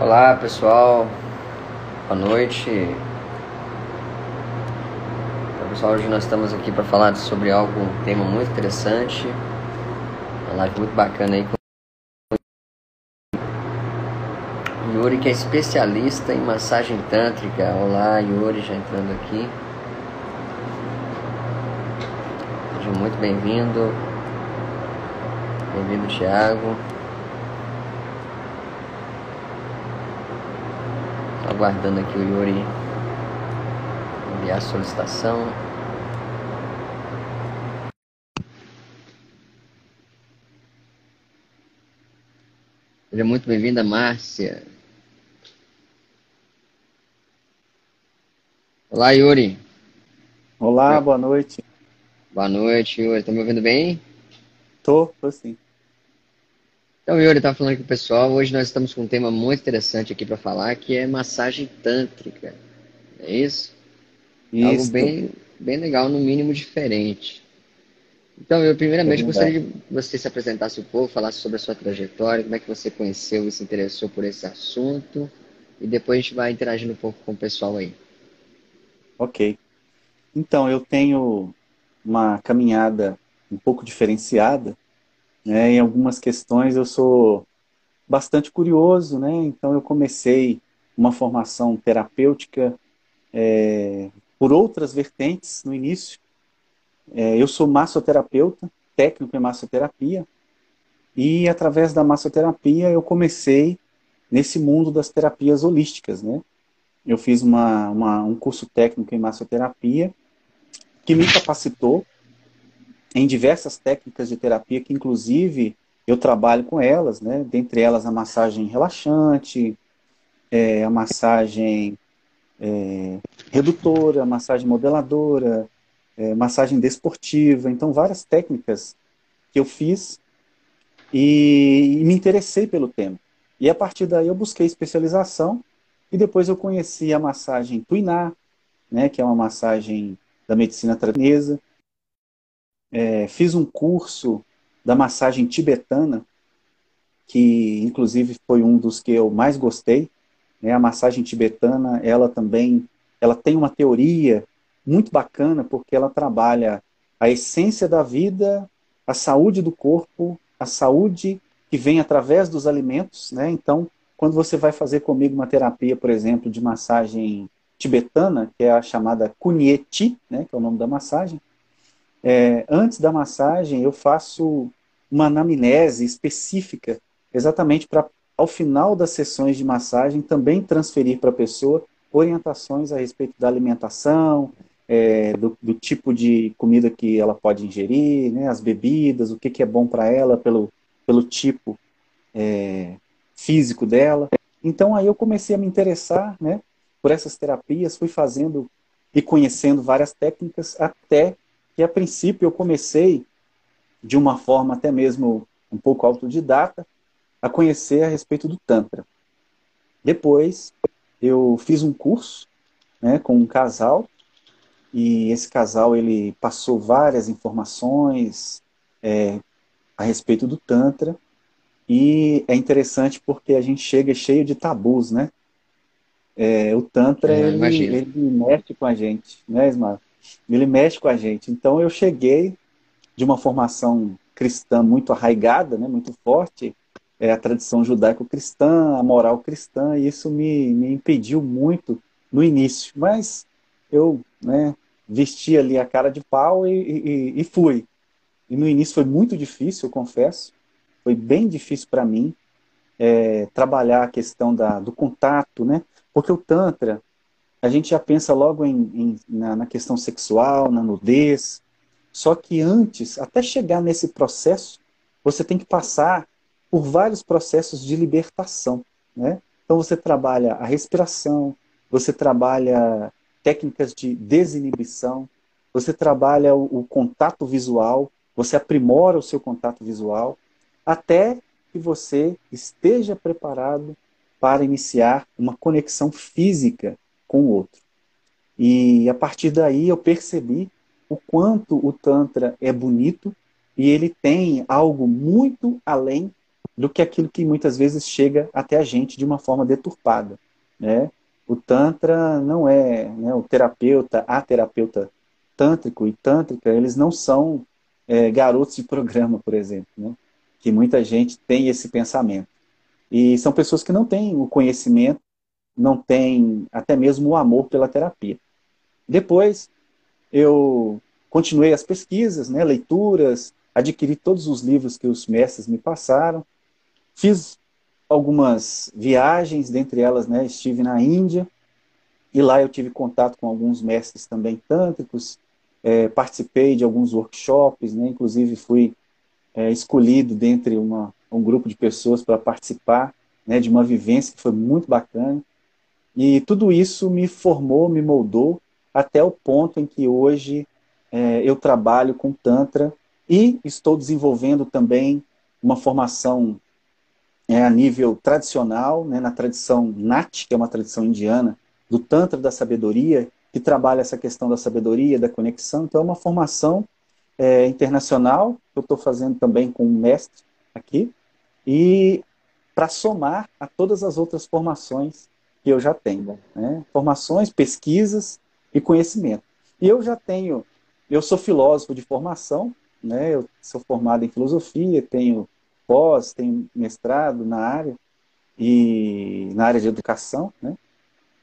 Olá pessoal, boa noite. Então, pessoal, hoje nós estamos aqui para falar sobre algo, um tema muito interessante, uma live muito bacana aí com Yuri, que é especialista em massagem tântrica. Olá, Yuri, já entrando aqui. Seja muito bem-vindo. Bem-vindo, Thiago. Aguardando aqui o Yuri enviar a solicitação. Seja muito bem-vinda, Márcia. Olá, Yuri. Olá, boa noite. Boa noite, Yuri. Tá me ouvindo bem? Tô, tô sim. Então, Yuri estava falando com o pessoal. Hoje nós estamos com um tema muito interessante aqui para falar, que é massagem tântrica. É isso? isso. Algo bem, bem legal, no mínimo diferente. Então, eu primeiramente é gostaria de você se apresentasse um pouco, falasse sobre a sua trajetória, como é que você conheceu e se interessou por esse assunto, e depois a gente vai interagindo um pouco com o pessoal aí. Ok. Então, eu tenho uma caminhada um pouco diferenciada né? Em algumas questões eu sou bastante curioso, né? Então eu comecei uma formação terapêutica é, por outras vertentes no início. É, eu sou massoterapeuta, técnico em massoterapia, e através da massoterapia eu comecei nesse mundo das terapias holísticas, né? Eu fiz uma, uma, um curso técnico em massoterapia que me capacitou em diversas técnicas de terapia que, inclusive, eu trabalho com elas, né? Dentre elas a massagem relaxante, é, a massagem é, redutora, a massagem modeladora, é, massagem desportiva. Então, várias técnicas que eu fiz e, e me interessei pelo tema. E a partir daí eu busquei especialização e depois eu conheci a massagem Tuiná, né, que é uma massagem da medicina taiwanesa é, fiz um curso da massagem tibetana, que inclusive foi um dos que eu mais gostei. Né? A massagem tibetana, ela também, ela tem uma teoria muito bacana, porque ela trabalha a essência da vida, a saúde do corpo, a saúde que vem através dos alimentos, né? Então, quando você vai fazer comigo uma terapia, por exemplo, de massagem tibetana, que é a chamada Kunyeti, né, que é o nome da massagem, é, antes da massagem, eu faço uma anamnese específica, exatamente para, ao final das sessões de massagem, também transferir para a pessoa orientações a respeito da alimentação, é, do, do, tipo de comida que ela pode ingerir, né, as bebidas, o que, que é bom para ela pelo, pelo tipo é, físico dela. Então aí eu comecei a me interessar né, por essas terapias, fui fazendo e conhecendo várias técnicas até que a princípio eu comecei de uma forma até mesmo um pouco autodidata a conhecer a respeito do Tantra. Depois eu fiz um curso né, com um casal e esse casal ele passou várias informações é, a respeito do Tantra e é interessante porque a gente chega cheio de tabus, né? É, o Tantra é, ele, ele mexe com a gente, né, Ismael? Ele mexe com a gente. Então eu cheguei de uma formação cristã muito arraigada, né, muito forte, é a tradição judaico-cristã, a moral cristã, e isso me, me impediu muito no início. Mas eu né, vesti ali a cara de pau e, e, e fui. E no início foi muito difícil, eu confesso. Foi bem difícil para mim é, trabalhar a questão da, do contato, né? Porque o Tantra, a gente já pensa logo em, em, na, na questão sexual, na nudez. Só que antes, até chegar nesse processo, você tem que passar por vários processos de libertação. Né? Então você trabalha a respiração, você trabalha técnicas de desinibição, você trabalha o, o, contato visual, você aprimora o seu contato visual, até que você esteja preparado para iniciar uma conexão física com o outro. E a partir daí eu percebi o quanto o Tantra é bonito e ele tem algo muito além do que aquilo que muitas vezes chega até a gente de uma forma deturpada. Né? O Tantra não é né, o terapeuta, a terapeuta tântrico e tântrica, eles não são é, garotos de programa, por exemplo, né? que muita gente tem esse pensamento. E são pessoas que não têm o conhecimento, não têm até mesmo o amor pela terapia. Depois, eu continuei as pesquisas, né, leituras, adquiri todos os livros que os mestres me passaram, fiz algumas viagens, dentre elas, né, estive na Índia, e lá eu tive contato com alguns mestres também tântricos, é, participei de alguns workshops, né, inclusive fui é, escolhido dentre uma, um grupo de pessoas para participar né, de uma vivência que foi muito bacana. E tudo isso me formou, me moldou até o ponto em que hoje é, eu trabalho com Tantra e estou desenvolvendo também uma formação é, a nível tradicional, né, na tradição Nat, que é uma tradição indiana, do Tantra da sabedoria, que trabalha essa questão da sabedoria, da conexão. Então, é uma formação é, internacional que eu estou fazendo também com um mestre aqui, e para somar a todas as outras formações que eu já tenho. Né? Formações, pesquisas e conhecimento. E eu já tenho, eu sou filósofo de formação, né? eu sou formado em filosofia, tenho pós, tenho mestrado na área, e na área de educação, né?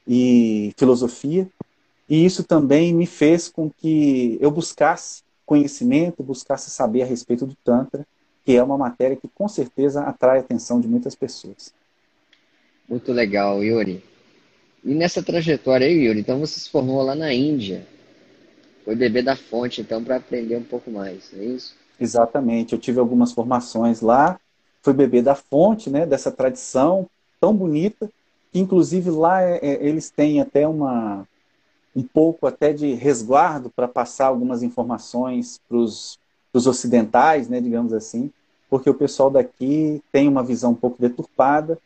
e filosofia, e isso também me fez com que eu buscasse conhecimento, buscasse saber a respeito do Tantra, que é uma matéria que com certeza atrai a atenção de muitas pessoas. Muito legal, Yuri. E nessa trajetória aí, Yuri, então você se formou lá na Índia. Foi beber da fonte, então, para aprender um pouco mais, é isso? Exatamente. Eu tive algumas formações lá, fui beber da fonte, né, dessa tradição tão bonita, que inclusive lá é, é, eles têm até uma um pouco até de resguardo para passar algumas informações para os ocidentais, né, digamos assim, porque o pessoal daqui tem uma visão um pouco deturpada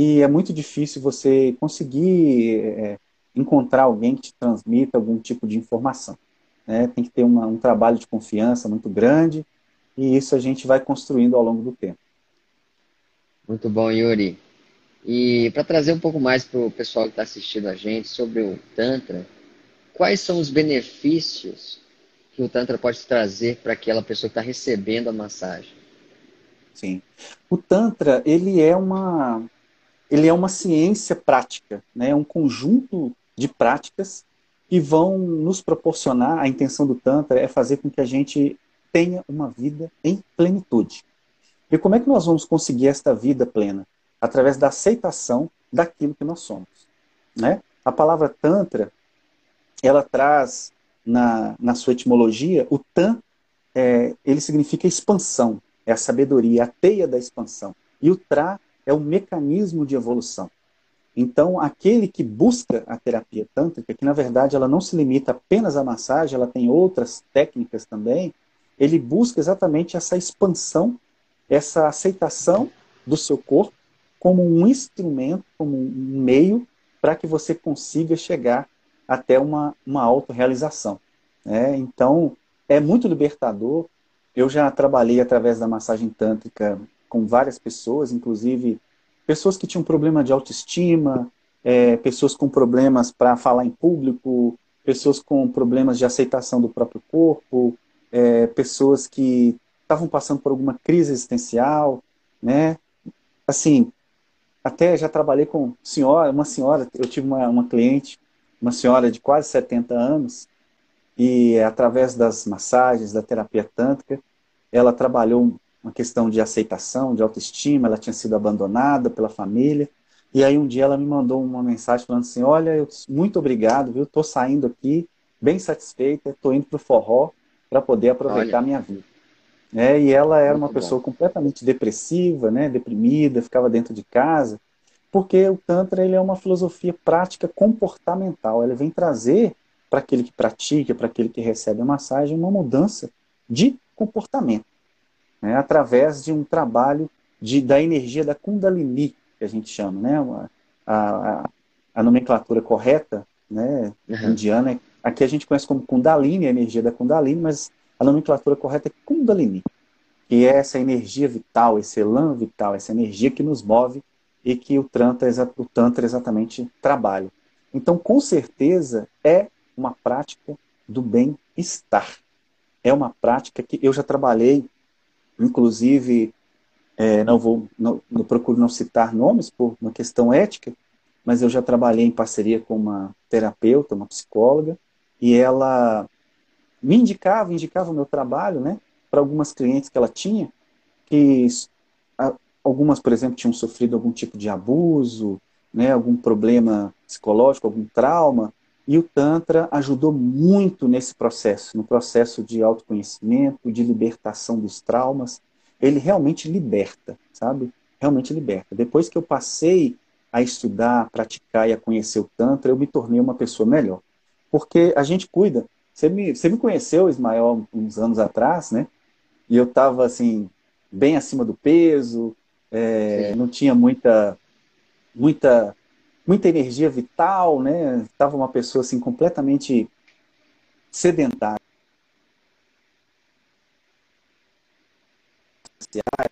e é muito difícil você conseguir é, encontrar alguém que te transmita algum tipo de informação. Né? Tem que ter uma, um trabalho de confiança muito grande e isso a gente vai construindo ao longo do tempo. Muito bom, Yuri. E para trazer um pouco mais para o pessoal que está assistindo a gente sobre o Tantra, quais são os benefícios que o Tantra pode trazer para aquela pessoa que está recebendo a massagem? Sim. O Tantra, ele é uma, ele é uma ciência prática, né? é um conjunto de práticas que vão nos proporcionar, a intenção do Tantra é fazer com que a gente tenha uma vida em plenitude. E como é que nós vamos conseguir esta vida plena? Através da aceitação daquilo que nós somos. Né? A palavra Tantra, ela traz na, na sua etimologia, o tan, é, ele significa expansão, é a sabedoria, a teia da expansão. E o tra é o mecanismo de evolução. Então, aquele que busca a terapia tântrica, que na verdade ela não se limita apenas à massagem, ela tem outras técnicas também, ele busca exatamente essa expansão, essa aceitação do seu corpo como um instrumento, como um meio para que você consiga chegar até uma, uma autorrealização. Né? Então, é muito libertador. Eu já trabalhei através da massagem tântrica com várias pessoas, inclusive pessoas que tinham problema de autoestima, é, pessoas com problemas para falar em público, pessoas com problemas de aceitação do próprio corpo, é, pessoas que estavam passando por alguma crise existencial, né? Assim, até já trabalhei com senhora, uma senhora, eu tive uma, uma cliente uma senhora de quase 70 anos, e através das massagens, da terapia tântrica, ela trabalhou uma questão de aceitação, de autoestima, ela tinha sido abandonada pela família, e aí um dia ela me mandou uma mensagem falando assim, olha, eu, muito obrigado, viu? Estou saindo aqui bem satisfeita, estou indo para o forró para poder aproveitar a minha vida. É, e ela era uma pessoa completamente depressiva, né, deprimida, ficava dentro de casa, porque o Tantra ele é uma filosofia prática comportamental. Ele vem trazer para aquele que pratica, para aquele que recebe a massagem, uma mudança de comportamento, né? através de um trabalho de, da energia da Kundalini, que a gente chama. Né? A, a, a nomenclatura correta né, uhum. indiana, aqui a gente conhece como Kundalini, a energia da Kundalini, mas a nomenclatura correta é Kundalini. que é essa energia vital, esse elan vital, essa energia que nos move e que o Tantra, o tantra exatamente trabalha. Então, com certeza, é uma prática do bem-estar. É uma prática que eu já trabalhei, inclusive, é, não vou, não, não procuro não citar nomes por uma questão ética, mas eu já trabalhei em parceria com uma terapeuta, uma psicóloga, e ela me indicava, indicava o meu trabalho, né, para algumas clientes que ela tinha, que algumas, por exemplo, tinham sofrido algum tipo de abuso, né, algum problema psicológico, algum trauma, e o Tantra ajudou muito nesse processo, no processo de autoconhecimento, de libertação dos traumas. Ele realmente liberta, sabe? Realmente liberta. Depois que eu passei a estudar, a praticar e a conhecer o Tantra, eu me tornei uma pessoa melhor. Porque a gente cuida. Você me, você me conheceu, Ismael, uns anos atrás, né? E eu estava, assim, bem acima do peso, é, não tinha muita, muita, muita energia vital, né? Estava uma pessoa, assim, completamente sedentária.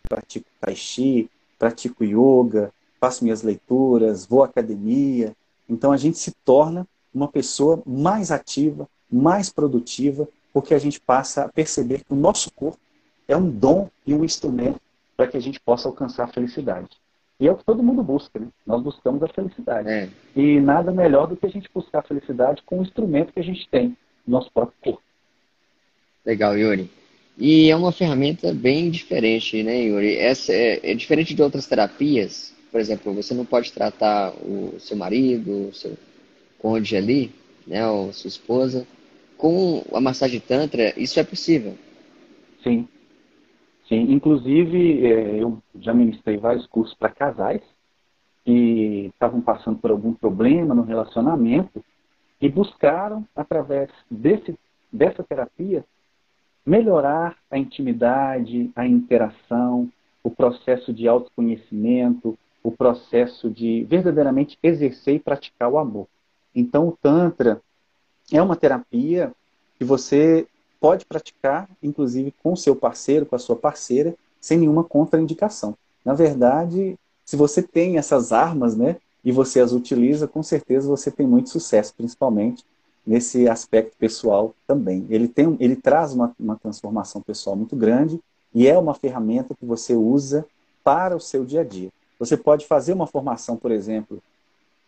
Pratico tai chi, pratico yoga, faço minhas leituras, vou à academia. Então a gente se torna uma pessoa mais ativa, mais produtiva, porque a gente passa a perceber que o nosso corpo é um dom e um instrumento para que a gente possa alcançar a felicidade. E é o que todo mundo busca, né? Nós buscamos a felicidade. É. E nada melhor do que a gente buscar a felicidade com o instrumento que a gente tem, nosso próprio corpo. Legal, Yuri. E é uma ferramenta bem diferente, né, Yuri? Essa é, é diferente de outras terapias. Por exemplo, você não pode tratar o seu marido, o seu cônjuge ali, né, ou sua esposa, com a massagem tantra, isso é possível. Sim. Sim, inclusive é, eu já ministrei vários cursos para casais que estavam passando por algum problema no relacionamento e buscaram, através desse, dessa terapia, melhorar a intimidade, a interação, o processo de autoconhecimento, o processo de verdadeiramente exercer e praticar o amor. Então, o Tantra é uma terapia que você pode praticar, inclusive com seu parceiro, com a sua parceira, sem nenhuma contraindicação. Na verdade, se você tem essas armas, né, e você as utiliza, com certeza você tem muito sucesso, principalmente nesse aspecto pessoal também. Ele, tem, ele traz uma, uma transformação pessoal muito grande e é uma ferramenta que você usa para o seu dia a dia. Você pode fazer uma formação, por exemplo,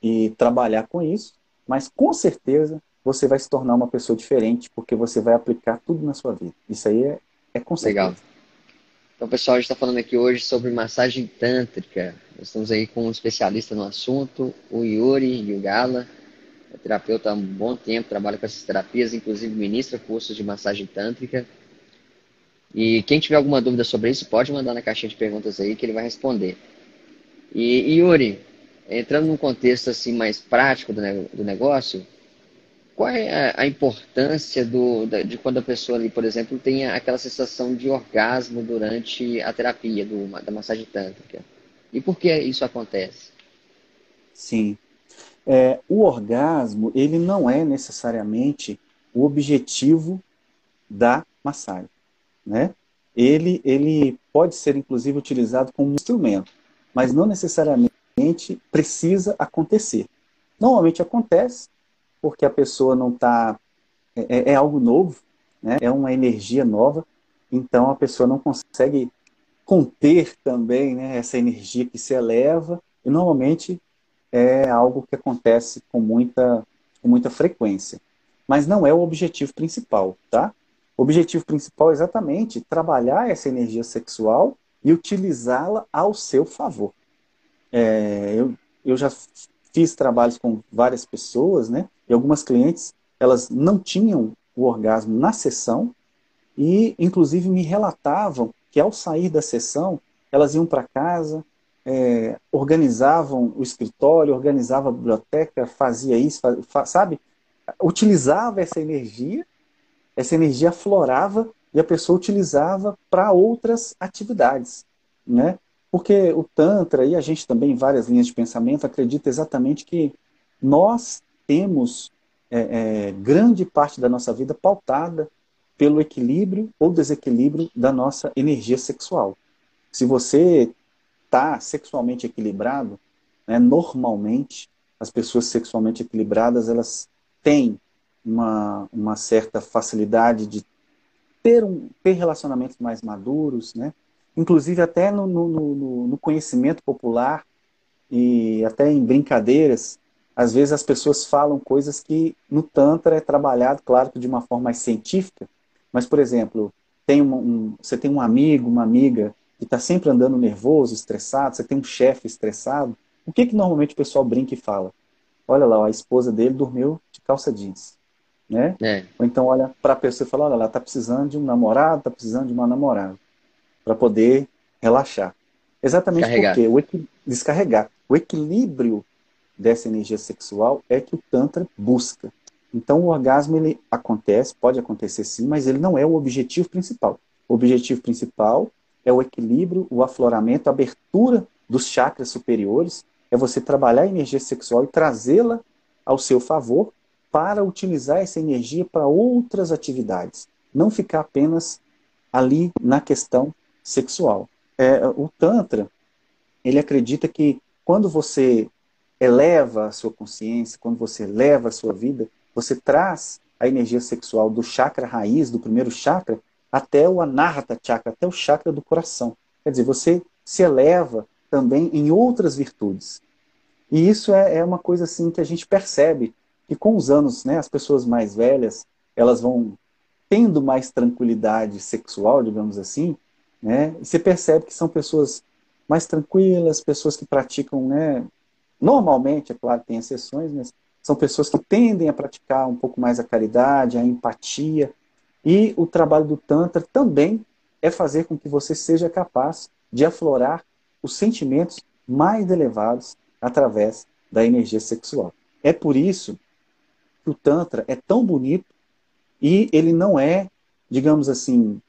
e trabalhar com isso, mas com certeza você vai se tornar uma pessoa diferente, porque você vai aplicar tudo na sua vida. Isso aí é, é com certeza. Legal. Então, pessoal, a gente está falando aqui hoje sobre massagem tântrica. Nós estamos aí com um especialista no assunto, o Yuri Yugala. É terapeuta há um bom tempo, trabalha com essas terapias, inclusive ministra cursos de massagem tântrica. E quem tiver alguma dúvida sobre isso, pode mandar na caixinha de perguntas aí que ele vai responder. E Yuri, entrando num contexto assim mais prático do, do negócio, qual é a, importância do, de quando a pessoa ali, por exemplo, tem aquela sensação de orgasmo durante a terapia do, da massagem tântrica? E por que isso acontece? Sim. É, o orgasmo, ele não é necessariamente o objetivo da massagem, né? Ele, ele pode ser, inclusive, utilizado como instrumento, mas não necessariamente precisa acontecer. Normalmente acontece porque a pessoa não está. É, é, é, algo novo, né? é uma energia nova, então a pessoa não consegue conter também né, essa energia que se eleva, e normalmente é algo que acontece com muita, com muita frequência. Mas não é o objetivo principal, tá? O objetivo principal é exatamente trabalhar essa energia sexual e utilizá-la ao seu favor. É, eu, eu já fiz trabalhos com várias pessoas, né? E algumas clientes, elas não tinham o orgasmo na sessão e, inclusive, me relatavam que ao sair da sessão, elas iam para casa, é, organizavam o escritório, organizavam a biblioteca, fazia isso, faz, sabe? Utilizava essa energia, essa energia aflorava e a pessoa utilizava para outras atividades, né? Porque o Tantra, e a gente também, várias linhas de pensamento, acredita exatamente que nós temos é, é, grande parte da nossa vida pautada pelo equilíbrio ou desequilíbrio da nossa energia sexual. Se você está sexualmente equilibrado, né, normalmente as pessoas sexualmente equilibradas elas têm uma, uma certa facilidade de ter, um, ter relacionamentos mais maduros, né? Inclusive até no, no, no, conhecimento popular e até em brincadeiras, às vezes as pessoas falam coisas que no Tantra é trabalhado, claro que de uma forma mais científica, mas, por exemplo, tem um, um você tem um amigo, uma amiga que está sempre andando nervoso, estressado, você tem um chefe estressado, o que, que normalmente o pessoal brinca e fala? Olha lá, a esposa dele dormiu de calça jeans. Né? É. Ou então olha para a pessoa e fala, olha, ela está precisando de um namorado, está precisando de uma namorada, para poder relaxar. Exatamente descarregar. porque o equi... descarregar. O equilíbrio dessa energia sexual é que o Tantra busca. Então o orgasmo ele acontece, pode acontecer sim, mas ele não é o objetivo principal. O objetivo principal é o equilíbrio, o afloramento, a abertura dos chakras superiores, é você trabalhar a energia sexual e trazê-la ao seu favor para utilizar essa energia para outras atividades, não ficar apenas ali na questão sexual. É, o Tantra, ele acredita que quando você eleva a sua consciência, quando você eleva a sua vida, você traz a energia sexual do chakra raiz, do primeiro chakra, até o anahata chakra, até o chakra do coração. Quer dizer, você se eleva também em outras virtudes. E isso é, é uma coisa assim que a gente percebe que com os anos, né, as pessoas mais velhas, elas vão tendo mais tranquilidade sexual, digamos assim, né? E você percebe que são pessoas mais tranquilas, pessoas que praticam, né, normalmente, é claro, tem exceções, mas são pessoas que tendem a praticar um pouco mais a caridade, a empatia, e o trabalho do Tantra também é fazer com que você seja capaz de aflorar os sentimentos mais elevados através da energia sexual. É por isso que o Tantra é tão bonito e ele não é, digamos assim,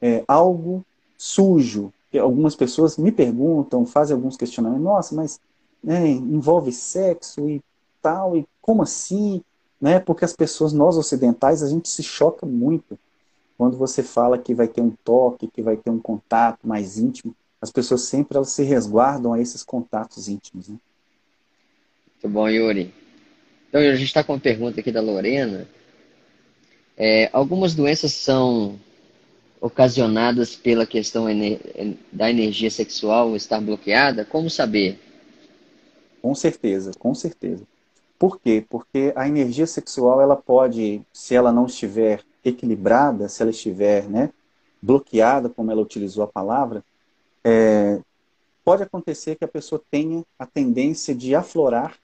é, algo sujo. Algumas pessoas me perguntam, fazem alguns questionamentos, nossa, mas né, envolve sexo e tal, e como assim? Né? Porque as pessoas, nós ocidentais, a gente se choca muito quando você fala que vai ter um toque, que vai ter um contato mais íntimo. As pessoas sempre elas se resguardam a esses contatos íntimos. Né? Muito bom, Yuri. Então, a gente está com uma pergunta aqui da Lorena. É, algumas doenças são ocasionadas pela questão da energia sexual estar bloqueada? Como saber? Com certeza, com certeza. Por quê? Porque a energia sexual, ela pode, se ela não estiver equilibrada, se ela estiver né, bloqueada, como ela utilizou a palavra, é, pode acontecer que a pessoa tenha a tendência de aflorar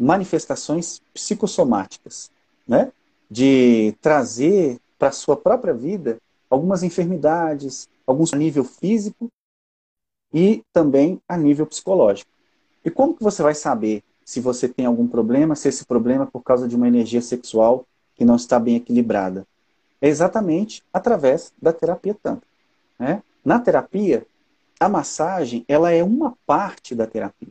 manifestações psicossomáticas, né? de trazer para a sua própria vida algumas enfermidades, alguns a nível físico e também a nível psicológico. E como que você vai saber se você tem algum problema, se esse problema é por causa de uma energia sexual que não está bem equilibrada? É exatamente através da terapia tantra. Né? Na terapia, a massagem ela é uma parte da terapia.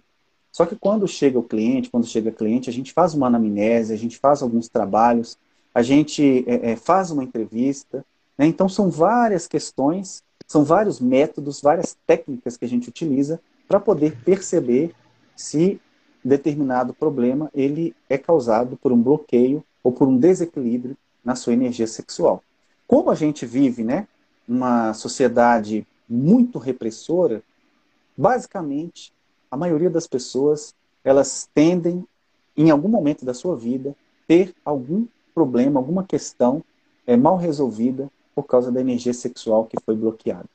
Só que quando chega o cliente, quando chega o cliente, a gente faz uma anamnese, a gente faz alguns trabalhos, a gente é, é, faz uma entrevista. Né? Então são várias questões, são vários métodos, várias técnicas que a gente utiliza para poder perceber se determinado problema ele é causado por um bloqueio ou por um desequilíbrio na sua energia sexual. Como a gente vive, né, uma sociedade muito repressora, basicamente a maioria das pessoas elas tendem em algum momento da sua vida ter algum problema, alguma questão é, mal resolvida por causa da energia sexual que foi bloqueada.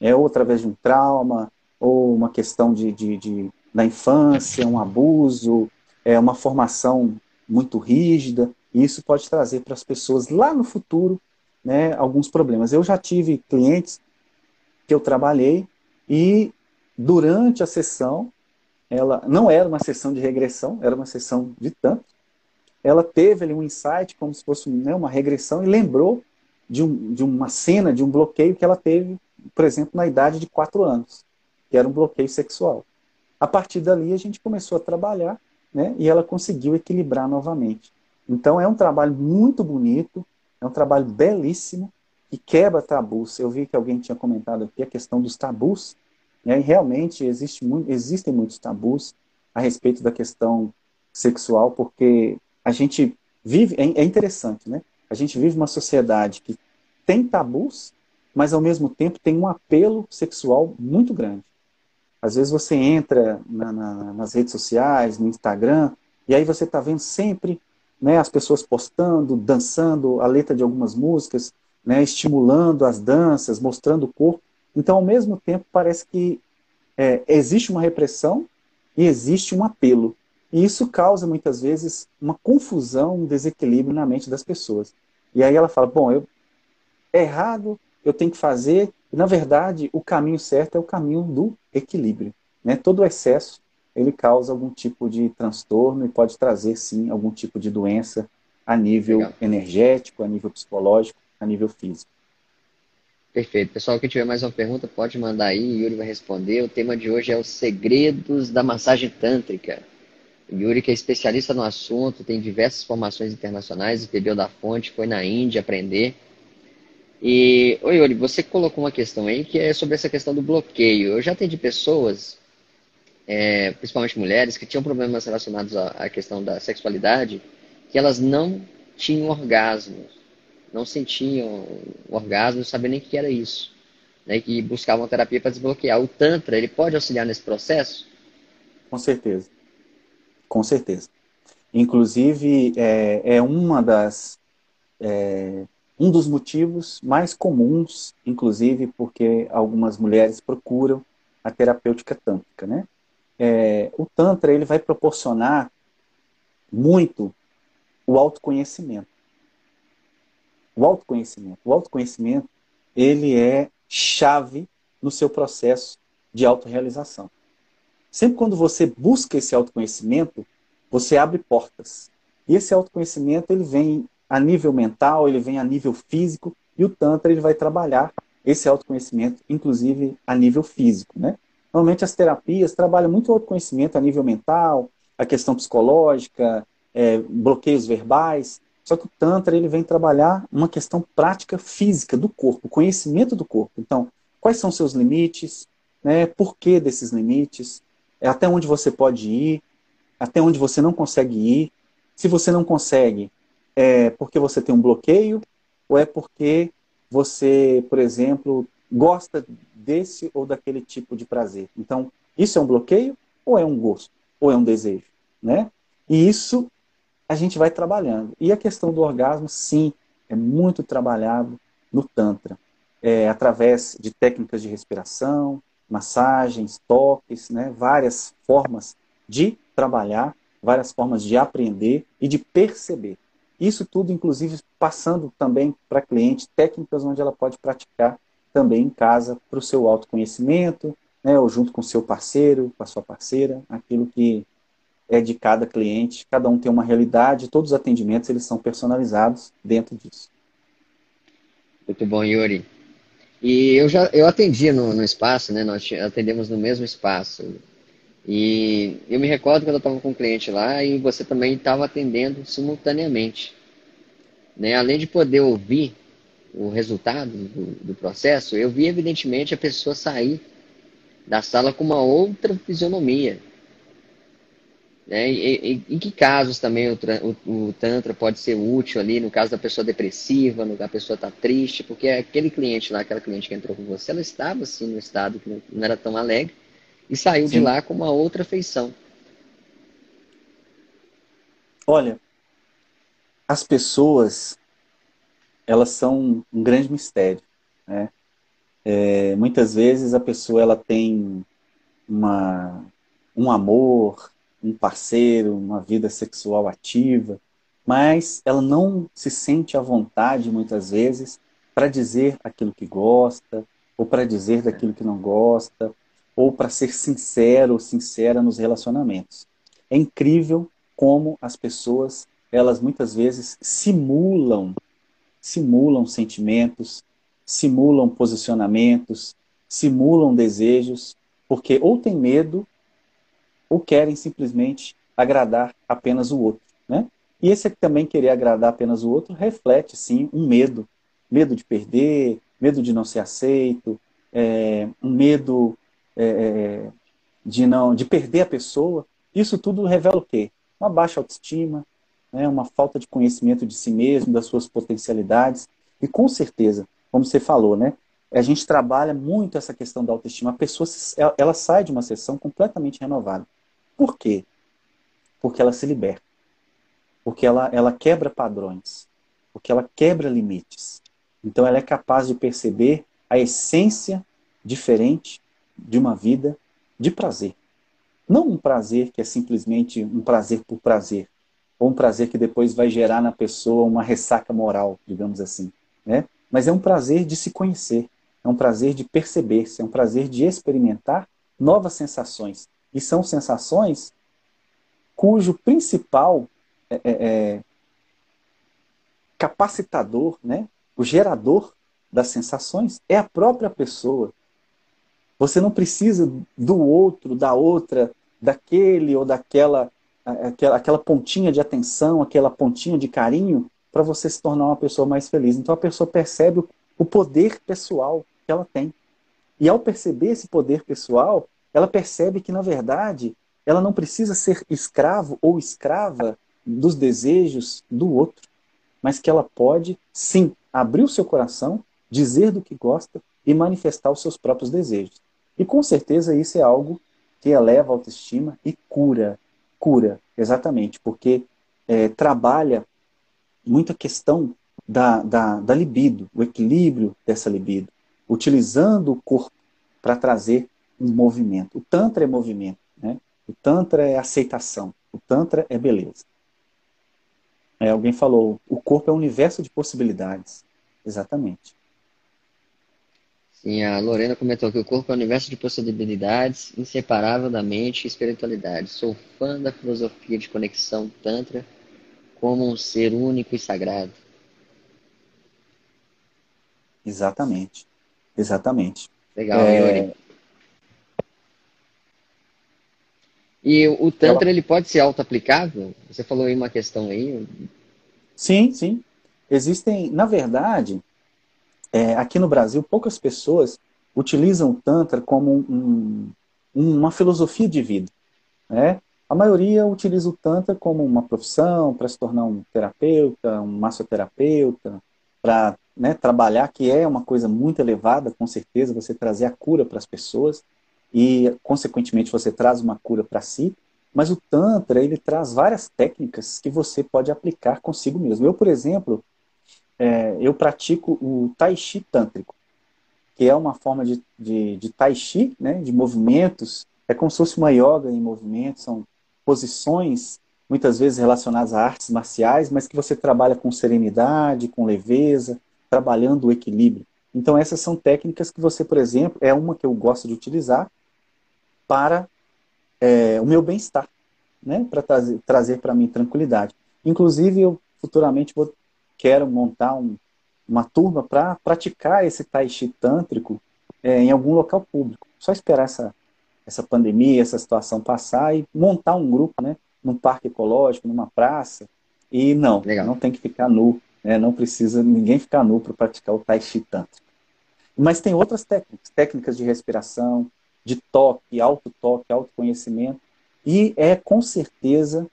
É ou através de um trauma, ou uma questão de, de, de da infância, um abuso, é uma formação muito rígida, e isso pode trazer para as pessoas lá no futuro né, alguns problemas. Eu já tive clientes que eu trabalhei e durante a sessão, ela não era uma sessão de regressão, era uma sessão de tanto. Ela teve ali um insight, como se fosse né, uma regressão, e lembrou de, um, de uma cena, de um bloqueio que ela teve, por exemplo, na idade de quatro anos, que era um bloqueio sexual. A partir dali, a gente começou a trabalhar né, e ela conseguiu equilibrar novamente. Então, é um trabalho muito bonito, É um trabalho belíssimo que quebra tabus. Eu vi que alguém tinha comentado aqui a questão dos tabus. Né? E realmente existe muito, existem muitos tabus a respeito da questão sexual, porque a gente vive. É, é interessante, né? A gente vive uma sociedade que tem tabus, mas ao mesmo tempo tem um apelo sexual muito grande. Às vezes você entra na, na, nas redes sociais, no Instagram, e aí você está vendo sempre né, as pessoas postando, dançando a letra de algumas músicas, né, estimulando as danças, mostrando o corpo. Então, ao mesmo tempo, parece que é, existe uma repressão e existe um apelo. E isso causa, muitas vezes, uma confusão, um desequilíbrio na mente das pessoas. E aí ela fala, bom, eu, é errado, eu tenho que fazer. E, na verdade, o caminho certo é o caminho do equilíbrio. Né? Todo excesso ele causa algum tipo de transtorno e pode trazer, sim, algum tipo de doença a nível Legal. energético, a nível psicológico, a nível físico. Perfeito. Pessoal, quem tiver mais uma pergunta, pode mandar aí, Yuri vai responder. O tema de hoje é os segredos da massagem tântrica. Yuri, que é especialista no assunto, tem diversas formações internacionais, bebeu da fonte, foi na Índia aprender. E, oi Yuri, você colocou uma questão aí que é sobre essa questão do bloqueio. Eu já atendi pessoas, é, principalmente mulheres, que tinham problemas relacionados à, à questão da sexualidade, que elas não tinham orgasmos não sentiam orgasmo, não sabiam nem o que era isso. Né, que buscavam terapia para desbloquear. O Tantra, ele pode auxiliar nesse processo? Com certeza. Com certeza. Inclusive, é, é uma das. É, um dos motivos mais comuns, inclusive, porque algumas mulheres procuram a terapêutica tântrica, né? É, o Tantra, ele vai proporcionar muito o autoconhecimento. O autoconhecimento. O autoconhecimento, ele é chave no seu processo de autorrealização. Sempre quando você busca esse autoconhecimento, você abre portas. E esse autoconhecimento, ele vem a nível mental, ele vem a nível físico, e o Tantra ele vai trabalhar esse autoconhecimento, inclusive a nível físico. Né? Normalmente as terapias trabalham muito o autoconhecimento a nível mental, a questão psicológica, é, bloqueios verbais, só que o Tantra ele vem trabalhar uma questão prática física do corpo, conhecimento do corpo. Então, quais são seus limites? Né? Por que desses limites? É até onde você pode ir? Até onde você não consegue ir? Se você não consegue, é porque você tem um bloqueio? Ou é porque você, por exemplo, gosta desse ou daquele tipo de prazer? Então, isso é um bloqueio ou é um gosto? Ou é um desejo? Né? E isso a gente vai trabalhando. E a questão do orgasmo, sim, é muito trabalhado no Tantra, é, através de técnicas de respiração, massagens, toques, né, várias formas de trabalhar, várias formas de aprender e de perceber. Isso tudo, inclusive, passando também para cliente técnicas onde ela pode praticar também em casa para o seu autoconhecimento, né, ou junto com seu parceiro, com a sua parceira, aquilo que é de cada cliente, cada um tem uma realidade, todos os atendimentos eles são personalizados dentro disso. Muito bom, Yuri. E eu já eu atendi no, no espaço, né? Nós atendemos no mesmo espaço. E eu me recordo quando eu estava com um cliente lá e você também estava atendendo simultaneamente. Né? Além de poder ouvir o resultado do, do processo, eu vi evidentemente a pessoa sair da sala com uma outra fisionomia né? E, e, em que casos também o, o, o, Tantra pode ser útil ali, no caso da pessoa depressiva, no, a pessoa está triste, porque aquele cliente lá, aquela cliente que entrou com você, ela estava assim no estado que não, não era tão alegre e saiu Sim. de lá com uma outra feição. Olha, as pessoas, elas são um grande mistério, né? É, muitas vezes a pessoa ela tem uma, um amor, um parceiro, uma vida sexual ativa, mas ela não se sente à vontade muitas vezes para dizer aquilo que gosta, ou para dizer daquilo que não gosta, ou para ser sincero ou sincera nos relacionamentos. É incrível como as pessoas, elas muitas vezes simulam, simulam sentimentos, simulam posicionamentos, simulam desejos, porque ou tem medo ou querem simplesmente agradar apenas o outro. Né? E esse também querer agradar apenas o outro reflete, sim, um medo. Medo de perder, medo de não ser aceito, é, um medo é, é, de não de perder a pessoa. Isso tudo revela o quê? Uma baixa autoestima, né, uma falta de conhecimento de si mesmo, das suas potencialidades. E com certeza, como você falou, né, a gente trabalha muito essa questão da autoestima. A pessoa ela, sai de uma sessão completamente renovada. Por quê? Porque ela se liberta. Porque ela, ela quebra padrões. Porque ela quebra limites. Então ela é capaz de perceber a essência diferente de uma vida de prazer. Não um prazer que é simplesmente um prazer por prazer, ou um prazer que depois vai gerar na pessoa uma ressaca moral, digamos assim. Né? Mas é um prazer de se conhecer, é um prazer de perceber-se, é um prazer de experimentar novas sensações. E são sensações cujo principal é, é, é, capacitador, né? o gerador das sensações é a própria pessoa. Você não precisa do outro, da outra, daquele ou daquela aquela, aquela pontinha de atenção, aquela pontinha de carinho para você se tornar uma pessoa mais feliz. Então a pessoa percebe o poder pessoal que ela tem. E ao perceber esse poder pessoal, ela percebe que, na verdade, ela não precisa ser escravo ou escrava dos desejos do outro, mas que ela pode, sim, abrir o seu coração, dizer do que gosta e manifestar os seus próprios desejos. E com certeza isso é algo que eleva a autoestima e cura cura, exatamente, porque é, trabalha muita questão da, da, da libido, o equilíbrio dessa libido, utilizando o corpo para trazer um movimento. O Tantra é movimento, né? o Tantra é aceitação, o Tantra é beleza. É, alguém falou, o corpo é um universo de possibilidades. Exatamente. Sim, a Lorena comentou que o corpo é um universo de possibilidades, inseparável da mente e espiritualidade. Sou fã da filosofia de conexão Tantra como um ser único e sagrado. Exatamente. Exatamente. Legal, é... Yuri. E o Tantra, ele pode ser auto-aplicável? Você falou aí uma questão aí. Sim, sim. Existem, na verdade, é, aqui no Brasil, poucas pessoas utilizam o Tantra como um, uma filosofia de vida. Né? A maioria utiliza o Tantra como uma profissão, para se tornar um terapeuta, um massoterapeuta, para né, trabalhar, que é uma coisa muito elevada, com certeza, você trazer a cura para as pessoas e, consequentemente, você traz uma cura para si. Mas o Tantra, ele traz várias técnicas que você pode aplicar consigo mesmo. Eu, por exemplo, é, eu pratico o Tai Chi Tântrico, que é uma forma de, de, de Tai Chi, né, de movimentos. É como se fosse uma yoga em movimento, são posições muitas vezes relacionadas a artes marciais, mas que você trabalha com serenidade, com leveza, trabalhando o equilíbrio. Então essas são técnicas que você, por exemplo, é uma que eu gosto de utilizar para é, o meu bem-estar, né? para trazer, trazer para mim tranquilidade. Inclusive, eu futuramente vou quero montar um, uma turma para praticar esse tai chi tântrico é, em algum local público. Só esperar essa, essa pandemia, essa situação passar e montar um grupo, né? Num parque ecológico, numa praça. E não, Legal. não tem que ficar nu. Né? Não precisa ninguém ficar nu para praticar o tai chi tântrico. Mas tem outras técnicas, técnicas de respiração, de toque, auto-toque, autoconhecimento. E é com certeza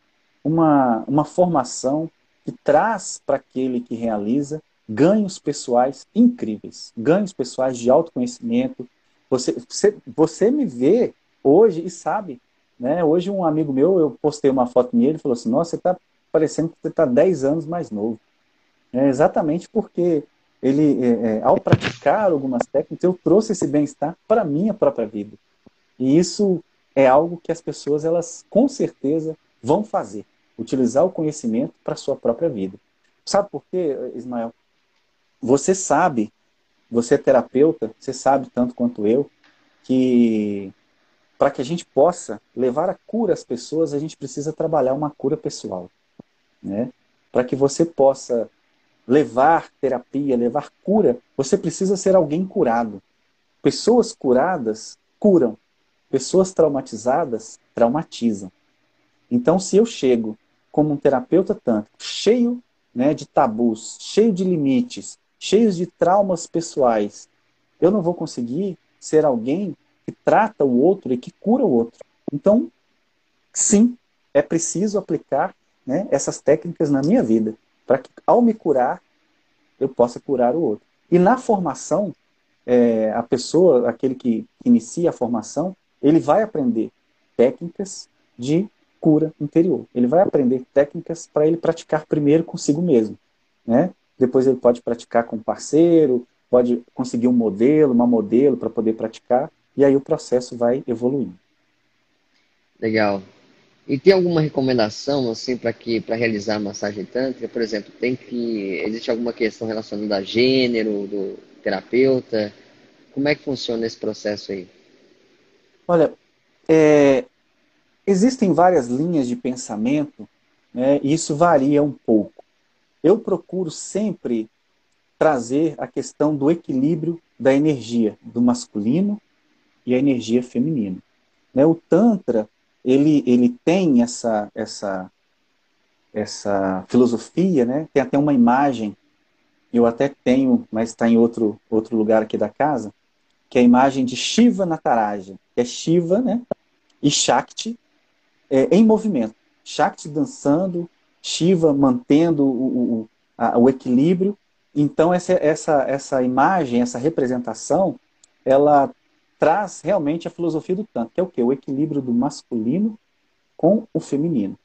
uma, uma formação que traz para aquele que realiza ganhos pessoais incríveis, ganhos pessoais de autoconhecimento. Você, você, você me vê hoje e sabe, né? Hoje um amigo meu, eu postei uma foto nele ele falou assim, nossa, você está parecendo que você está 10 anos mais novo. É exatamente porque ele, é, é, ao praticar algumas técnicas, eu trouxe esse bem-estar para minha própria vida. E isso é algo que as pessoas, elas com certeza vão fazer utilizar o conhecimento para sua própria vida. Sabe por quê, Ismael? Você sabe, você é terapeuta, você sabe tanto quanto eu, que para que a gente possa levar a cura às pessoas, a gente precisa trabalhar uma cura pessoal. Né? Para que você possa levar terapia, levar cura, você precisa ser alguém curado. Pessoas curadas curam. Pessoas traumatizadas traumatizam. Então, se eu chego como um terapeuta tanto, cheio né, de tabus, cheio de limites, cheios de traumas pessoais, eu não vou conseguir ser alguém que trata o outro e que cura o outro. Então, sim, é preciso aplicar né, essas técnicas na minha vida, para que ao me curar, eu possa curar o outro. E na formação, é, a pessoa, aquele que inicia a formação, ele vai aprender técnicas de cura interior. Ele vai aprender técnicas para ele praticar primeiro consigo mesmo. Né? Depois ele pode praticar com um parceiro, pode conseguir um modelo, uma modelo para poder praticar, e aí o processo vai evoluindo. Legal. E tem alguma recomendação assim para que para realizar a massagem tântrica, por exemplo, tem que existe alguma questão relacionada a gênero do terapeuta? Como é que funciona esse processo aí? Olha, é, existem várias linhas de pensamento, né, e isso varia um pouco. Eu procuro sempre trazer a questão do equilíbrio da energia do masculino e a energia feminina. Né, o Tantra, ele, ele tem essa, essa, essa filosofia, né? tem até uma imagem, eu até tenho, mas está em outro, outro lugar aqui da casa, que é a imagem de Shiva Nataraja, que é Shiva né? e Shakti é, em movimento. Shakti dançando, Shiva mantendo o, o, a, o equilíbrio. Então, essa, essa, essa imagem, essa representação, ela traz realmente a filosofia do tanto, que é o quê? O equilíbrio do masculino com o feminino.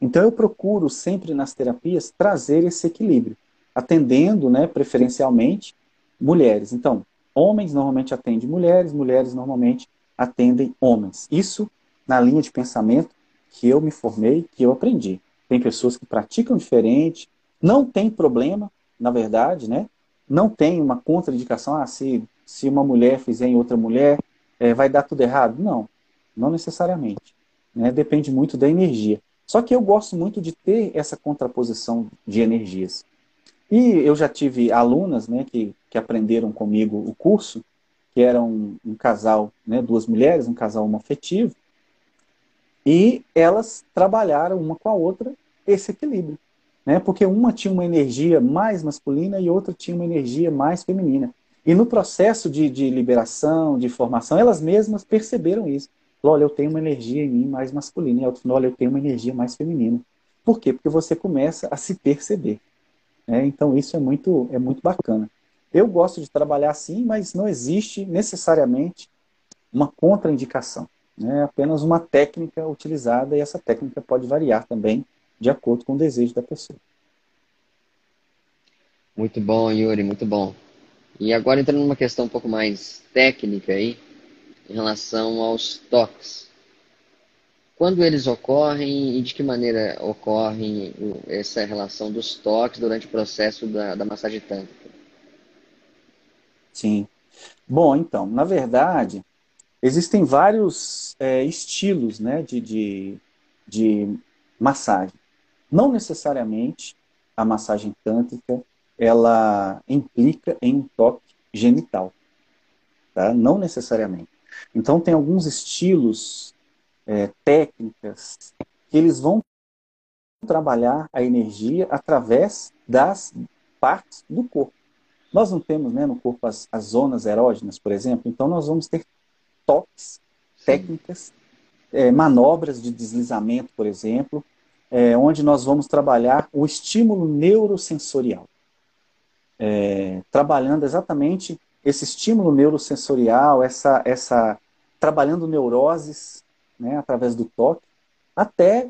Então, eu procuro sempre nas terapias trazer esse equilíbrio, atendendo, né, preferencialmente, mulheres. Então, homens normalmente atendem mulheres, mulheres normalmente atendem homens. Isso na linha de pensamento que eu me formei, que eu aprendi. Tem pessoas que praticam diferente, não tem problema, na verdade, né? Não tem uma contraindicação, ah, se, se uma mulher fizer em outra mulher, é, vai dar tudo errado. Não, não necessariamente. Né? Depende muito da energia. Só que eu gosto muito de ter essa contraposição de energias. E eu já tive alunas né, que, que aprenderam comigo o curso, que eram um, um casal, né, duas mulheres, um casal homoafetivo, e elas trabalharam uma com a outra esse equilíbrio. Né? Porque uma tinha uma energia mais masculina e outra tinha uma energia mais feminina. E no processo de, de liberação, de formação, elas mesmas perceberam isso. Olha, eu tenho uma energia em mim mais masculina. E a outra olha, eu tenho uma energia mais feminina. Por quê? Porque você começa a se perceber. Né? Então isso é muito, é muito bacana. Eu gosto de trabalhar assim, mas não existe necessariamente uma contraindicação. É apenas uma técnica utilizada e essa técnica pode variar também de acordo com o desejo da pessoa. Muito bom, Yuri, muito bom. E agora entrando numa questão um pouco mais técnica aí, em relação aos toques. Quando eles ocorrem e de que maneira ocorre essa relação dos toques durante o processo da, da massagem tântrica? Sim. Bom, então, na verdade, existem vários é, estilos né, de, de, de massagem. Não necessariamente a massagem tântrica ela implica em um toque genital. Tá? Não necessariamente. Então tem alguns estilos, é, técnicas, que eles vão trabalhar a energia através das partes do corpo. Nós não temos né, no corpo as, as zonas erógenas, por exemplo, então nós vamos ter toques, técnicas, é, manobras de deslizamento, por exemplo, é, onde nós vamos trabalhar o estímulo neurosensorial. É, trabalhando exatamente esse estímulo neurosensorial, essa, essa trabalhando neuroses né, através do toque, até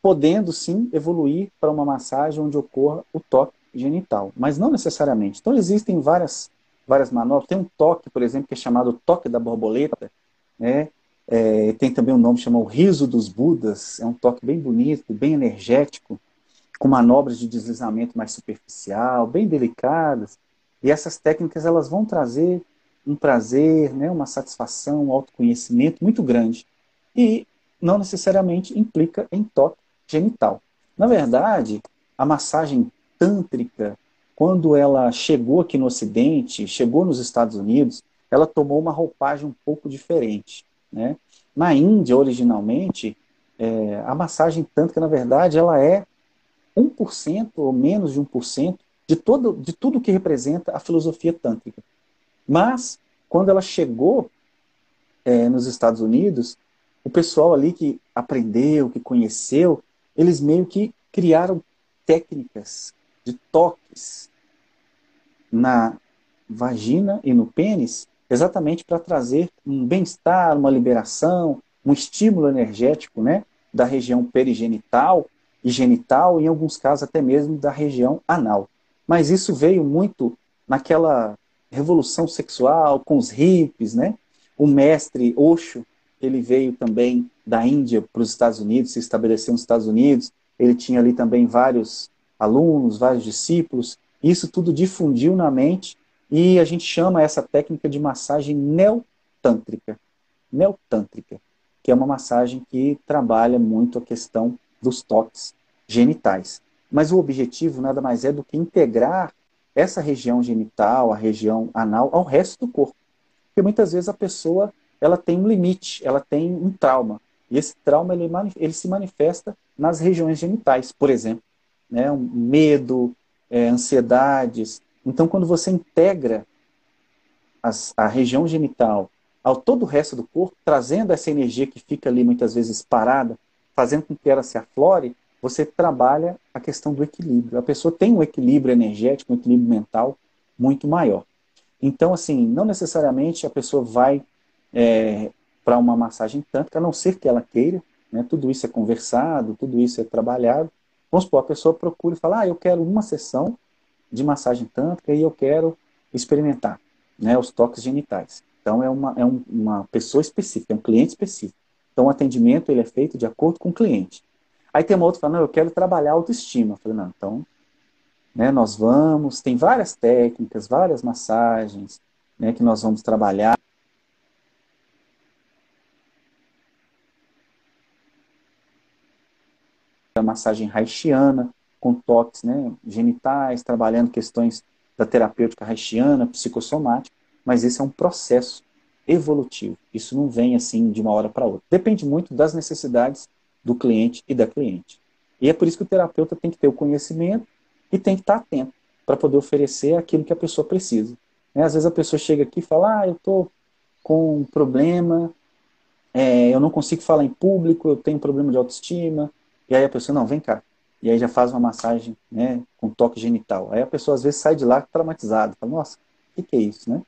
podendo sim evoluir para uma massagem onde ocorra o toque genital, mas não necessariamente. Então existem várias várias manobras. Tem um toque, por exemplo, que é chamado toque da borboleta, né? É, tem também um nome chamado riso dos Budas. É um toque bem bonito, bem energético, com manobras de deslizamento mais superficial, bem delicadas. E essas técnicas elas vão trazer um prazer, né, uma satisfação, um autoconhecimento muito grande. E não necessariamente implica em toque genital. Na verdade, a massagem tântrica quando ela chegou aqui no Ocidente, chegou nos Estados Unidos, ela tomou uma roupagem um pouco diferente. Né? Na Índia, originalmente, é, a massagem tântrica, na verdade, ela é 1% ou menos de 1% de, todo, de tudo que representa a filosofia tântrica. Mas, quando ela chegou é, nos Estados Unidos, o pessoal ali que aprendeu, que conheceu, eles meio que criaram técnicas de toques na vagina e no pênis, exatamente para trazer um bem-estar, uma liberação, um estímulo energético né, da região perigenital genital, em alguns casos até mesmo da região anal. Mas isso veio muito naquela revolução sexual com os hippies, né? O mestre Osho, ele veio também da Índia para os Estados Unidos, se estabeleceu nos Estados Unidos. Ele tinha ali também vários alunos, vários discípulos. Isso tudo difundiu na mente e a gente chama essa técnica de massagem neotântrica. Neotântrica, que é uma massagem que trabalha muito a questão dos toques genitais. Mas o objetivo nada mais é do que integrar essa região genital, a região anal, ao resto do corpo. Porque muitas vezes a pessoa ela tem um limite, ela tem um trauma. E esse trauma ele, ele se manifesta nas regiões genitais, por exemplo. Né? Um medo, é, ansiedades. Então, quando você integra as, a região genital ao todo o resto do corpo, trazendo essa energia que fica ali muitas vezes parada, fazendo com que ela se aflore, você trabalha a questão do equilíbrio. A pessoa tem um equilíbrio energético, um equilíbrio mental muito maior. Então, assim, não necessariamente a pessoa vai é, para uma massagem tântrica, a não ser que ela queira, né? tudo isso é conversado, tudo isso é trabalhado. Vamos supor, a pessoa procura e fala, ah, eu quero uma sessão de massagem tântrica e eu quero experimentar né, os toques genitais. Então, é uma, é um, uma pessoa específica, é um cliente específico. Então, o atendimento ele é feito de acordo com o cliente. Aí tem uma outra que fala, não, eu quero trabalhar a autoestima. Eu falei, não, então, né, nós vamos, tem várias técnicas, várias massagens, né, que nós vamos trabalhar. A massagem haitiana, com toques né, genitais, trabalhando questões da terapêutica haitiana, psicossomática, mas esse é um processo evolutivo. Isso não vem assim de uma hora para outra. Depende muito das necessidades do cliente e da cliente. E é por isso que o terapeuta tem que ter o conhecimento e tem que estar atento para poder oferecer aquilo que a pessoa precisa. Né? Às vezes a pessoa chega aqui e fala, ah, eu estou com um problema, é, eu não consigo falar em público, eu tenho problema de autoestima. E aí a pessoa, não, vem cá. E aí já faz uma massagem né, com toque genital. Aí a pessoa às vezes sai de lá traumatizada. Fala, nossa, o que, que é isso, né?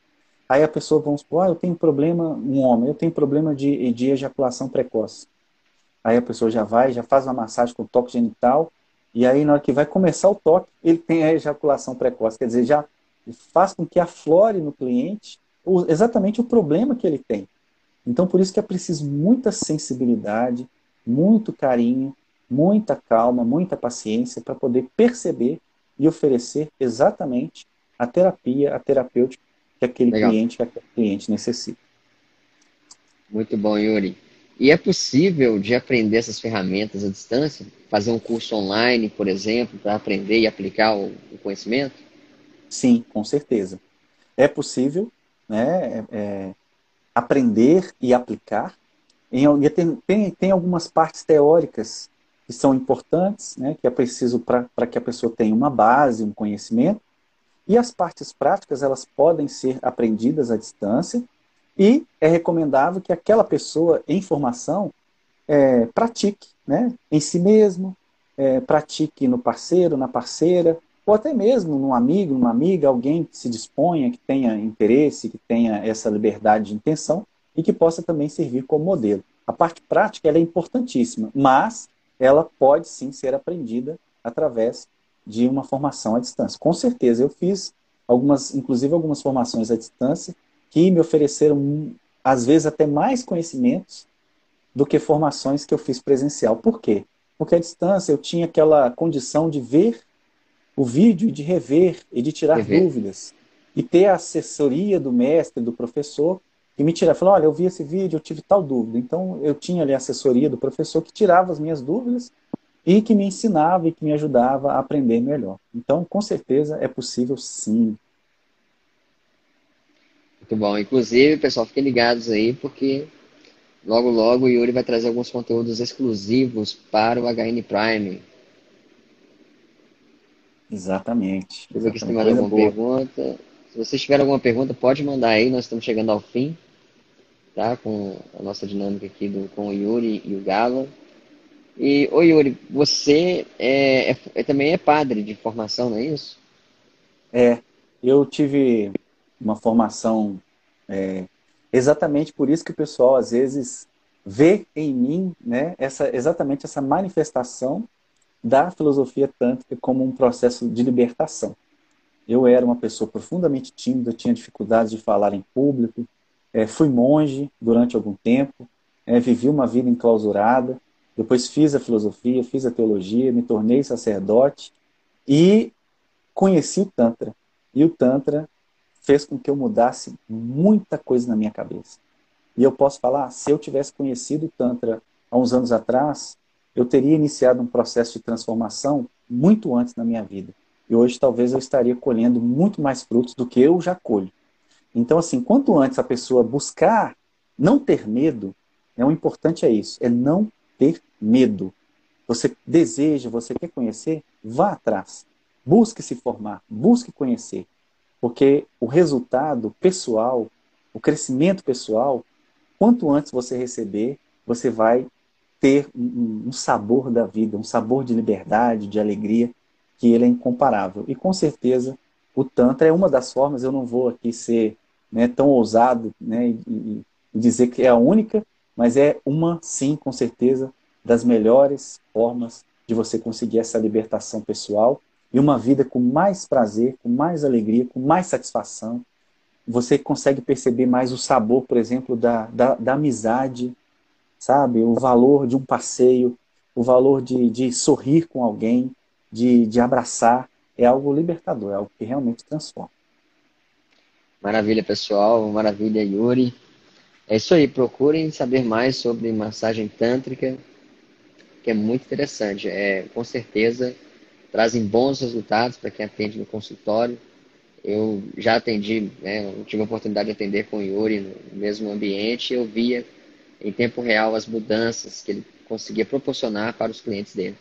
Aí a pessoa, vamos supor, ah, eu tenho problema, um homem, eu tenho problema de, de ejaculação precoce. Aí a pessoa já vai, já faz uma massagem com toque genital, e aí na hora que vai começar o toque, ele tem a ejaculação precoce. Quer dizer, já faz com que aflore no cliente exatamente o problema que ele tem. Então, por isso que é preciso muita sensibilidade, muito carinho, muita calma, muita paciência para poder perceber e oferecer exatamente a terapia, a terapêutica que aquele Legal. cliente, que aquele cliente necessita. Muito bom, Yuri. E é possível de aprender essas ferramentas à distância? Fazer um curso online, por exemplo, para aprender e aplicar o, conhecimento? Sim, com certeza. É possível né, é, é aprender e aplicar. Em, tem, tem, tem algumas partes teóricas que são importantes, né, que é preciso para que a pessoa tenha uma base, um conhecimento. E as partes práticas, elas podem ser aprendidas à distância e é recomendável que aquela pessoa em formação é, pratique né, em si mesmo, é, pratique no parceiro, na parceira, ou até mesmo num amigo, numa amiga, alguém que se disponha, que tenha interesse, que tenha essa liberdade de intenção e que possa também servir como modelo. A parte prática é importantíssima, mas ela pode sim ser aprendida através de uma formação à distância. Com certeza, eu fiz algumas, inclusive algumas formações à distância, que me ofereceram, às vezes, até mais conhecimentos do que formações que eu fiz presencial. Por quê? Porque à distância eu tinha aquela condição de ver o vídeo e de rever e de tirar rever. dúvidas. E ter a assessoria do mestre, do professor, que me tirava, falou, olha, eu vi esse vídeo, eu tive tal dúvida. Então eu tinha ali a assessoria do professor que tirava as minhas dúvidas e que me ensinava e que me ajudava a aprender melhor. Então, com certeza, é possível sim muito bom. Inclusive, pessoal, fiquem ligados aí, porque logo, logo o Yuri vai trazer alguns conteúdos exclusivos para o HN Prime. Exatamente. Deixa eu ver se tem mais alguma boa. pergunta. Se vocês tiverem alguma pergunta, pode mandar aí, nós estamos chegando ao fim, tá? Com a nossa dinâmica aqui do, com o Yuri e o Galo. E, oi Yuri, você é, é, é, também é padre de formação, não é isso? É, eu tive uma formação é, exatamente por isso que o pessoal às vezes vê em mim né, essa, exatamente essa manifestação da filosofia tântrica como um processo de libertação. Eu era uma pessoa profundamente tímida, tinha dificuldades de falar em público, é, fui monge durante algum tempo, é, vivi uma vida enclausurada, depois fiz a filosofia, fiz a teologia, me tornei sacerdote e conheci o Tantra. E o Tantra fez com que eu mudasse muita coisa na minha cabeça. E eu posso falar, se eu tivesse conhecido o Tantra há uns anos atrás, eu teria iniciado um processo de transformação muito antes na minha vida. E hoje talvez eu estaria colhendo muito mais frutos do que eu já colho. Então, assim, quanto antes a pessoa buscar não ter medo, né, o importante é isso, é não ter medo. Você deseja, você quer conhecer, vá atrás. Busque se formar, busque conhecer. Porque o resultado pessoal, o crescimento pessoal, quanto antes você receber, você vai ter um, um sabor da vida, um sabor de liberdade, de alegria, que ele é incomparável. E com certeza o Tantra é uma das formas, eu não vou aqui ser né, tão ousado né, e, e dizer que é a única, mas é uma, sim, com certeza, das melhores formas de você conseguir essa libertação pessoal e uma vida com mais prazer, com mais alegria, com mais satisfação. Você consegue perceber mais o sabor, por exemplo, da, da, da amizade, sabe? O valor de um passeio, o valor de, de sorrir com alguém, de, de abraçar, é algo libertador, é algo que realmente transforma. Maravilha, pessoal. Maravilha, Yuri. É isso aí. Procurem saber mais sobre massagem tântrica, que é muito interessante. É, com certeza trazem bons resultados para quem atende no consultório. Eu já atendi, né, eu tive a oportunidade de atender com o Yuri no mesmo ambiente e eu via em tempo real as mudanças que ele conseguia proporcionar para os clientes dele.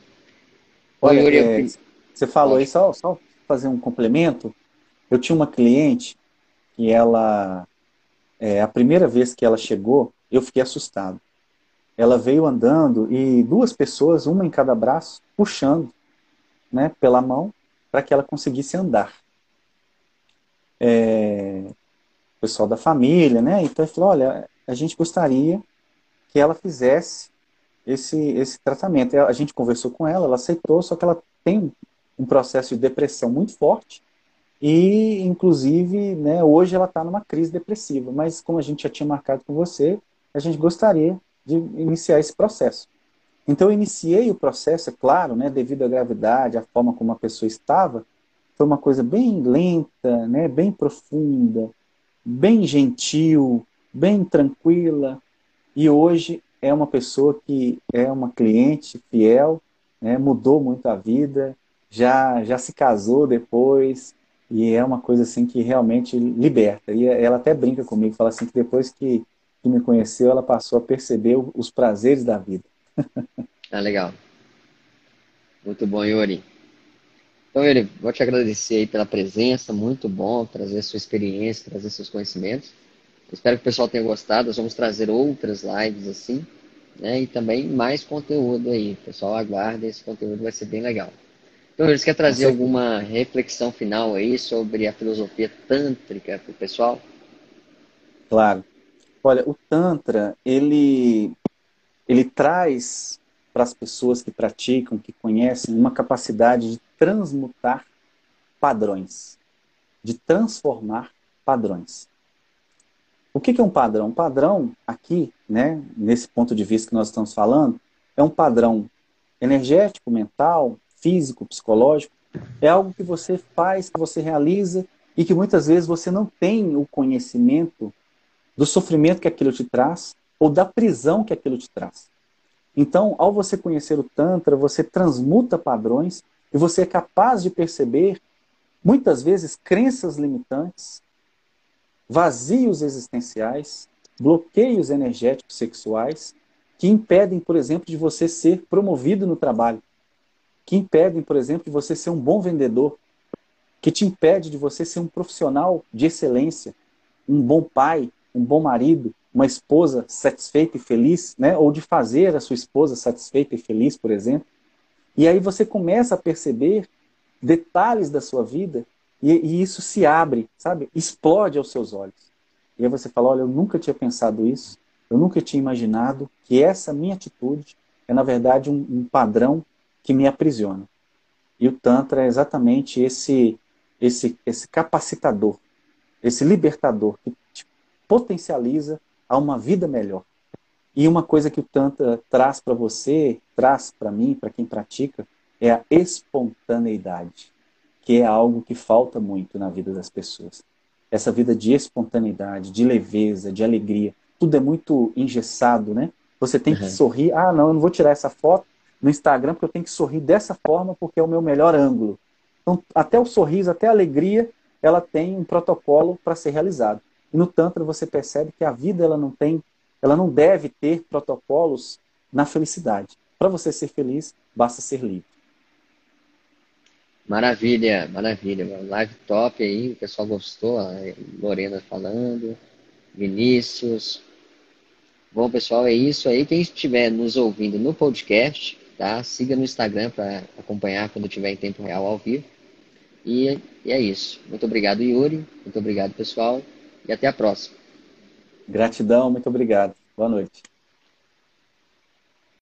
Olha, Yuri, é, você falou Pode. aí, só, só fazer um complemento. Eu tinha uma cliente que ela, é, a primeira vez que ela chegou, eu fiquei assustado. Ela veio andando e duas pessoas, uma em cada braço, puxando né, pela mão para que ela conseguisse andar. É, o pessoal da família, né? Então ele falou, olha, a gente gostaria que ela fizesse esse, esse tratamento. A gente conversou com ela, ela aceitou, só que ela tem um processo de depressão muito forte e, inclusive, né, hoje ela está numa crise depressiva. Mas, como a gente já tinha marcado com você, a gente gostaria de iniciar esse processo. Então, eu iniciei o processo, é claro, né, devido à gravidade, à forma como a pessoa estava, foi uma coisa bem lenta, né, bem profunda, bem gentil, bem tranquila. E hoje é uma pessoa que é uma cliente fiel, né, mudou muito a vida, já, já se casou depois, e é uma coisa assim que realmente liberta. E ela até brinca comigo, fala assim que depois que, que me conheceu, ela passou a perceber os prazeres da vida. Ah, legal. Muito bom, Yuri. Então, Yuri, vou te agradecer aí pela presença, muito bom trazer sua experiência, trazer seus conhecimentos. Espero que o pessoal tenha gostado. Nós vamos trazer outras lives assim, né? E também mais conteúdo aí. Pessoal, aguarde, esse conteúdo vai ser bem legal. Então, você quer trazer alguma reflexão final aí sobre a filosofia tântrica para o pessoal? Claro. Olha, o Tantra, ele, ele traz para as pessoas que praticam, que conhecem, uma capacidade de transmutar padrões, de transformar padrões. O que é um padrão? Um padrão, aqui, né, nesse ponto de vista que nós estamos falando, é um padrão energético, mental, físico, psicológico. É algo que você faz, que você realiza e que muitas vezes você não tem o conhecimento do sofrimento que aquilo te traz ou da prisão que aquilo te traz. Então, ao você conhecer o Tantra, você transmuta padrões e você é capaz de perceber, muitas vezes, crenças limitantes, vazios existenciais, bloqueios energéticos sexuais que impedem, por exemplo, de você ser promovido no trabalho, que impedem, por exemplo, de você ser um bom vendedor, que te impede de você ser um profissional de excelência, um bom pai, um bom marido, uma esposa satisfeita e feliz, né? ou de fazer a sua esposa satisfeita e feliz, por exemplo. E aí você começa a perceber detalhes da sua vida e, e, isso se abre, sabe? Explode aos seus olhos. E aí você fala: olha, eu nunca tinha pensado isso, eu nunca tinha imaginado que essa minha atitude é, na verdade, um, um padrão que me aprisiona. E o Tantra é exatamente esse, esse, esse capacitador, esse libertador que te potencializa a uma vida melhor. E uma coisa que o Tantra traz para você, traz para mim, para quem pratica, é a espontaneidade, que é algo que falta muito na vida das pessoas. Essa vida de espontaneidade, de leveza, de alegria, tudo é muito engessado, né? Você tem uhum. que sorrir. Ah, não, eu não vou tirar essa foto no Instagram porque eu tenho que sorrir dessa forma porque é o meu melhor ângulo. Então, até o sorriso, até a alegria, ela tem um protocolo para ser realizado. E no Tantra você percebe que a vida ela não tem, ela não deve ter protocolos na felicidade. Para você ser feliz, basta ser livre. Maravilha, maravilha. Live top aí, o pessoal gostou. Lorena falando, Vinícius. Bom, pessoal, é isso aí. Quem estiver nos ouvindo no podcast, tá? Siga no Instagram para acompanhar quando tiver em tempo real ao vivo. E, e é isso. Muito obrigado, Yuri. Muito obrigado, pessoal. E até a próxima. Gratidão, muito obrigado. Boa noite.